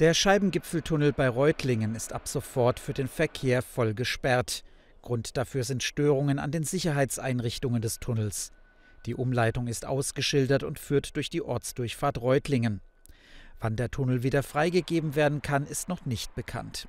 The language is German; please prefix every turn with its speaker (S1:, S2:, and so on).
S1: Der Scheibengipfeltunnel bei Reutlingen ist ab sofort für den Verkehr voll gesperrt. Grund dafür sind Störungen an den Sicherheitseinrichtungen des Tunnels. Die Umleitung ist ausgeschildert und führt durch die Ortsdurchfahrt Reutlingen. Wann der Tunnel wieder freigegeben werden kann, ist noch nicht bekannt.